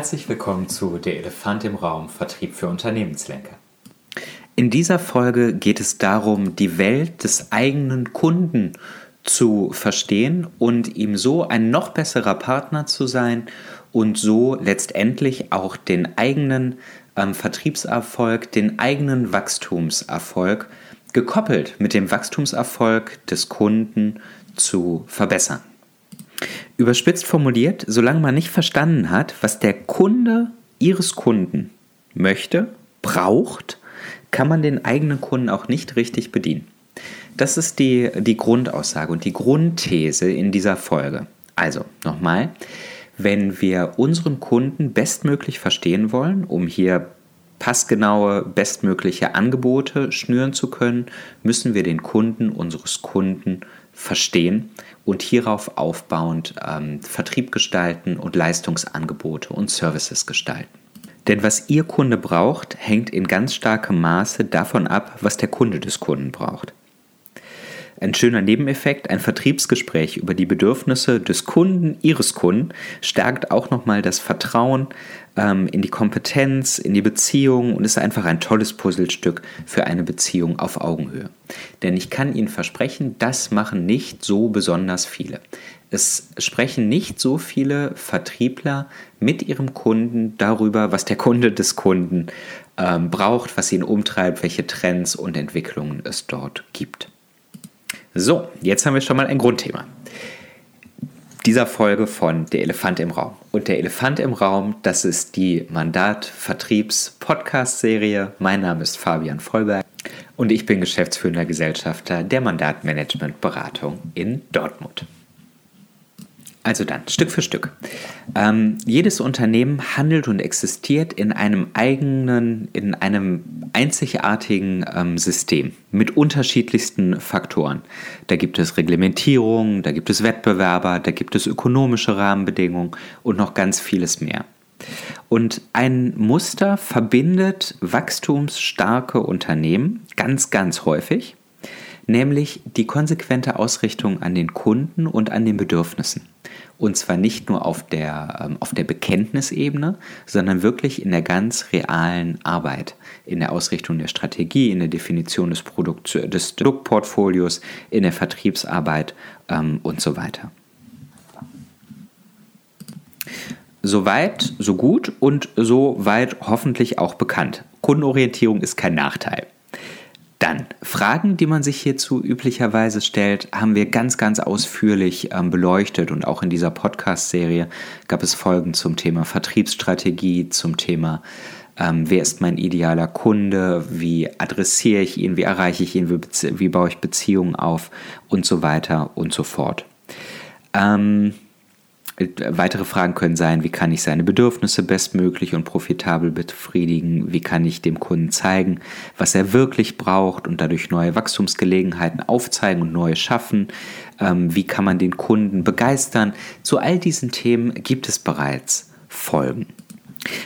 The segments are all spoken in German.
Herzlich willkommen zu Der Elefant im Raum Vertrieb für Unternehmenslenker. In dieser Folge geht es darum, die Welt des eigenen Kunden zu verstehen und ihm so ein noch besserer Partner zu sein und so letztendlich auch den eigenen ähm, Vertriebserfolg, den eigenen Wachstumserfolg gekoppelt mit dem Wachstumserfolg des Kunden zu verbessern. Überspitzt formuliert, solange man nicht verstanden hat, was der Kunde ihres Kunden möchte, braucht, kann man den eigenen Kunden auch nicht richtig bedienen. Das ist die, die Grundaussage und die Grundthese in dieser Folge. Also nochmal, wenn wir unseren Kunden bestmöglich verstehen wollen, um hier passgenaue, bestmögliche Angebote schnüren zu können, müssen wir den Kunden unseres Kunden verstehen und hierauf aufbauend ähm, Vertrieb gestalten und Leistungsangebote und Services gestalten. Denn was Ihr Kunde braucht, hängt in ganz starkem Maße davon ab, was der Kunde des Kunden braucht. Ein schöner Nebeneffekt, ein Vertriebsgespräch über die Bedürfnisse des Kunden, Ihres Kunden, stärkt auch nochmal das Vertrauen ähm, in die Kompetenz, in die Beziehung und ist einfach ein tolles Puzzlestück für eine Beziehung auf Augenhöhe. Denn ich kann Ihnen versprechen, das machen nicht so besonders viele. Es sprechen nicht so viele Vertriebler mit ihrem Kunden darüber, was der Kunde des Kunden ähm, braucht, was ihn umtreibt, welche Trends und Entwicklungen es dort gibt. So, jetzt haben wir schon mal ein Grundthema dieser Folge von Der Elefant im Raum. Und der Elefant im Raum, das ist die Mandat-Vertriebs-Podcast-Serie. Mein Name ist Fabian Vollberg und ich bin geschäftsführender Gesellschafter der Mandatmanagement-Beratung in Dortmund. Also dann, Stück für Stück. Ähm, jedes Unternehmen handelt und existiert in einem eigenen, in einem einzigartigen ähm, System mit unterschiedlichsten Faktoren. Da gibt es Reglementierungen, da gibt es Wettbewerber, da gibt es ökonomische Rahmenbedingungen und noch ganz vieles mehr. Und ein Muster verbindet wachstumsstarke Unternehmen ganz, ganz häufig, nämlich die konsequente Ausrichtung an den Kunden und an den Bedürfnissen. Und zwar nicht nur auf der, ähm, auf der Bekenntnisebene, sondern wirklich in der ganz realen Arbeit, in der Ausrichtung der Strategie, in der Definition des, Produkt, des Produktportfolios, in der Vertriebsarbeit ähm, und so weiter. Soweit, so gut und so weit hoffentlich auch bekannt. Kundenorientierung ist kein Nachteil. Dann Fragen, die man sich hierzu üblicherweise stellt, haben wir ganz, ganz ausführlich ähm, beleuchtet und auch in dieser Podcast-Serie gab es Folgen zum Thema Vertriebsstrategie, zum Thema ähm, wer ist mein idealer Kunde, wie adressiere ich ihn, wie erreiche ich ihn, wie, wie baue ich Beziehungen auf und so weiter und so fort. Ähm, Weitere Fragen können sein, wie kann ich seine Bedürfnisse bestmöglich und profitabel befriedigen? Wie kann ich dem Kunden zeigen, was er wirklich braucht und dadurch neue Wachstumsgelegenheiten aufzeigen und neue schaffen? Ähm, wie kann man den Kunden begeistern? Zu all diesen Themen gibt es bereits Folgen.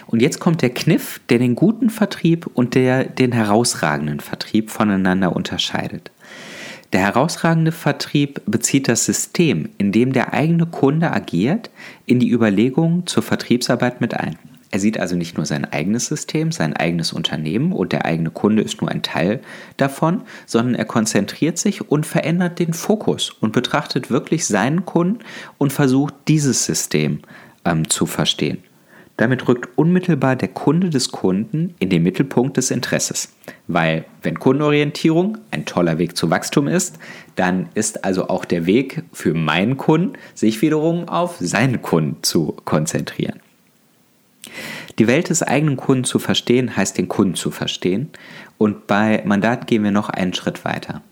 Und jetzt kommt der Kniff, der den guten Vertrieb und der, den herausragenden Vertrieb voneinander unterscheidet. Der herausragende Vertrieb bezieht das System, in dem der eigene Kunde agiert, in die Überlegungen zur Vertriebsarbeit mit ein. Er sieht also nicht nur sein eigenes System, sein eigenes Unternehmen und der eigene Kunde ist nur ein Teil davon, sondern er konzentriert sich und verändert den Fokus und betrachtet wirklich seinen Kunden und versucht dieses System ähm, zu verstehen. Damit rückt unmittelbar der Kunde des Kunden in den Mittelpunkt des Interesses. Weil wenn Kundenorientierung ein toller Weg zu Wachstum ist, dann ist also auch der Weg für meinen Kunden, sich wiederum auf seinen Kunden zu konzentrieren. Die Welt des eigenen Kunden zu verstehen, heißt den Kunden zu verstehen. Und bei Mandat gehen wir noch einen Schritt weiter.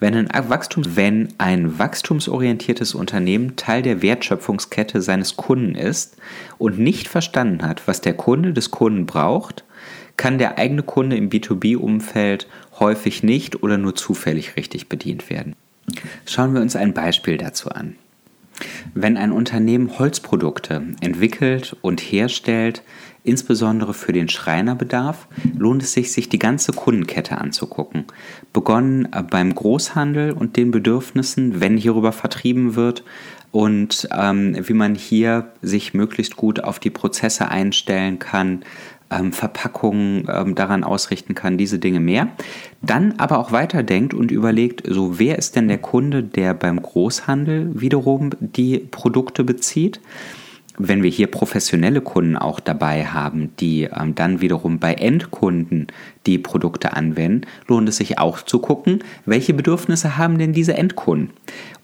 Wenn ein, Wachstum, wenn ein wachstumsorientiertes Unternehmen Teil der Wertschöpfungskette seines Kunden ist und nicht verstanden hat, was der Kunde des Kunden braucht, kann der eigene Kunde im B2B-Umfeld häufig nicht oder nur zufällig richtig bedient werden. Schauen wir uns ein Beispiel dazu an. Wenn ein Unternehmen Holzprodukte entwickelt und herstellt, insbesondere für den Schreinerbedarf, lohnt es sich, sich die ganze Kundenkette anzugucken. Begonnen beim Großhandel und den Bedürfnissen, wenn hierüber vertrieben wird, und ähm, wie man hier sich möglichst gut auf die Prozesse einstellen kann, ähm, Verpackungen ähm, daran ausrichten kann, diese Dinge mehr. Dann aber auch weiterdenkt und überlegt, so wer ist denn der Kunde, der beim Großhandel wiederum die Produkte bezieht? Wenn wir hier professionelle Kunden auch dabei haben, die ähm, dann wiederum bei Endkunden die Produkte anwenden, lohnt es sich auch zu gucken, welche Bedürfnisse haben denn diese Endkunden.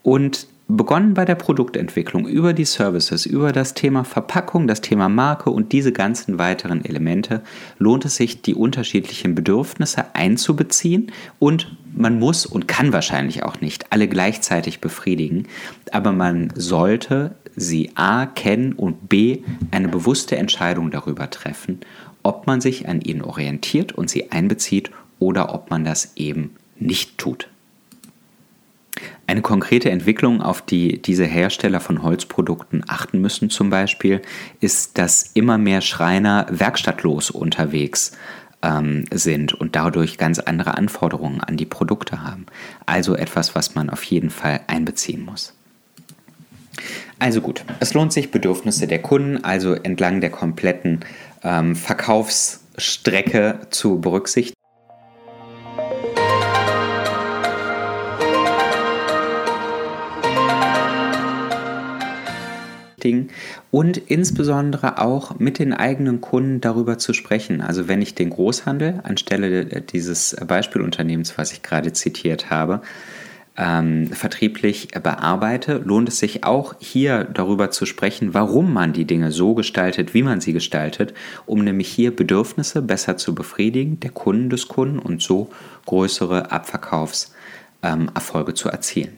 Und begonnen bei der Produktentwicklung über die Services, über das Thema Verpackung, das Thema Marke und diese ganzen weiteren Elemente, lohnt es sich, die unterschiedlichen Bedürfnisse einzubeziehen und man muss und kann wahrscheinlich auch nicht alle gleichzeitig befriedigen, aber man sollte sie a kennen und b eine bewusste Entscheidung darüber treffen, ob man sich an ihnen orientiert und sie einbezieht oder ob man das eben nicht tut. Eine konkrete Entwicklung, auf die diese Hersteller von Holzprodukten achten müssen zum Beispiel, ist, dass immer mehr Schreiner werkstattlos unterwegs ähm, sind und dadurch ganz andere Anforderungen an die Produkte haben. Also etwas, was man auf jeden Fall einbeziehen muss. Also gut, es lohnt sich, Bedürfnisse der Kunden, also entlang der kompletten ähm, Verkaufsstrecke zu berücksichtigen. Beschäftigen und insbesondere auch mit den eigenen Kunden darüber zu sprechen. Also wenn ich den Großhandel anstelle dieses Beispielunternehmens, was ich gerade zitiert habe, ähm, vertrieblich bearbeite, lohnt es sich auch hier darüber zu sprechen, warum man die Dinge so gestaltet, wie man sie gestaltet, um nämlich hier Bedürfnisse besser zu befriedigen, der Kunden des Kunden und so größere Abverkaufserfolge ähm, zu erzielen.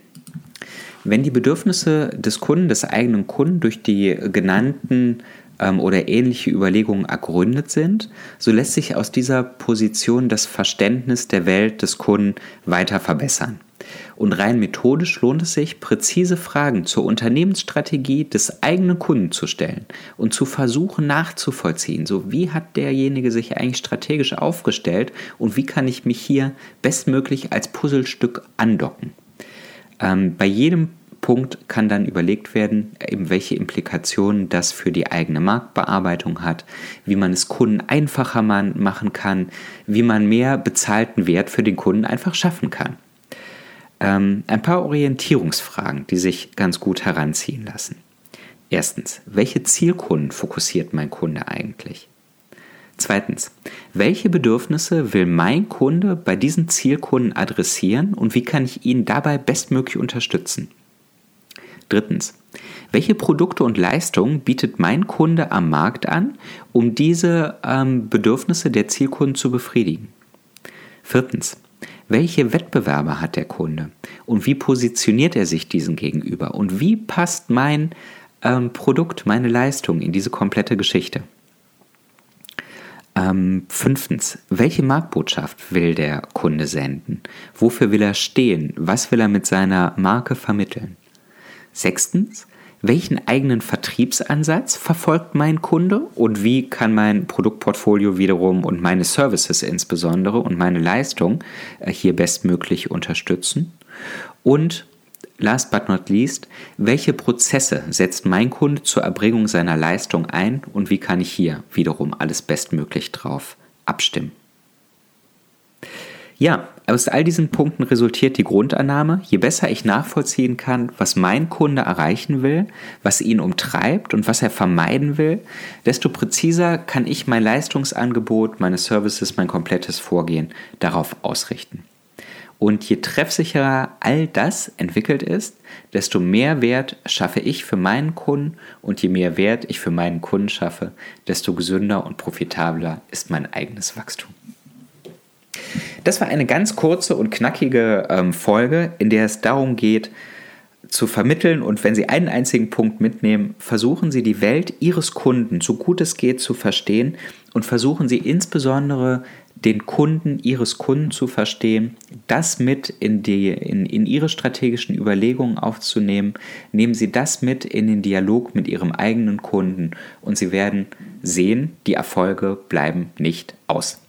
Wenn die Bedürfnisse des Kunden, des eigenen Kunden durch die genannten ähm, oder ähnliche Überlegungen ergründet sind, so lässt sich aus dieser Position das Verständnis der Welt des Kunden weiter verbessern. Und rein methodisch lohnt es sich, präzise Fragen zur Unternehmensstrategie des eigenen Kunden zu stellen und zu versuchen nachzuvollziehen. So, wie hat derjenige sich eigentlich strategisch aufgestellt und wie kann ich mich hier bestmöglich als Puzzlestück andocken? Ähm, bei jedem Punkt kann dann überlegt werden, eben welche Implikationen das für die eigene Marktbearbeitung hat, wie man es Kunden einfacher machen kann, wie man mehr bezahlten Wert für den Kunden einfach schaffen kann. Ähm, ein paar Orientierungsfragen, die sich ganz gut heranziehen lassen. Erstens, welche Zielkunden fokussiert mein Kunde eigentlich? Zweitens, welche Bedürfnisse will mein Kunde bei diesen Zielkunden adressieren und wie kann ich ihn dabei bestmöglich unterstützen? Drittens, welche Produkte und Leistungen bietet mein Kunde am Markt an, um diese ähm, Bedürfnisse der Zielkunden zu befriedigen? Viertens, welche Wettbewerber hat der Kunde und wie positioniert er sich diesen gegenüber und wie passt mein ähm, Produkt, meine Leistung in diese komplette Geschichte? Ähm, fünftens, welche Marktbotschaft will der Kunde senden? Wofür will er stehen? Was will er mit seiner Marke vermitteln? Sechstens, welchen eigenen Vertriebsansatz verfolgt mein Kunde und wie kann mein Produktportfolio wiederum und meine Services insbesondere und meine Leistung äh, hier bestmöglich unterstützen? Und last but not least, welche Prozesse setzt mein Kunde zur Erbringung seiner Leistung ein und wie kann ich hier wiederum alles bestmöglich drauf abstimmen? Ja, aus all diesen Punkten resultiert die Grundannahme, je besser ich nachvollziehen kann, was mein Kunde erreichen will, was ihn umtreibt und was er vermeiden will, desto präziser kann ich mein Leistungsangebot, meine Services, mein komplettes Vorgehen darauf ausrichten. Und je treffsicherer all das entwickelt ist, desto mehr Wert schaffe ich für meinen Kunden und je mehr Wert ich für meinen Kunden schaffe, desto gesünder und profitabler ist mein eigenes Wachstum. Das war eine ganz kurze und knackige ähm, Folge, in der es darum geht, zu vermitteln und wenn Sie einen einzigen Punkt mitnehmen, versuchen Sie die Welt Ihres Kunden so gut es geht zu verstehen und versuchen Sie insbesondere den Kunden ihres Kunden zu verstehen, das mit in, die, in, in ihre strategischen Überlegungen aufzunehmen. Nehmen Sie das mit in den Dialog mit Ihrem eigenen Kunden und Sie werden sehen, die Erfolge bleiben nicht aus.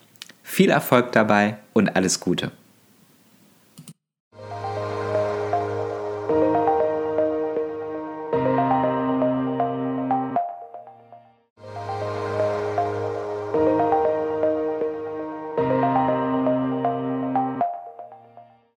Viel Erfolg dabei und alles Gute.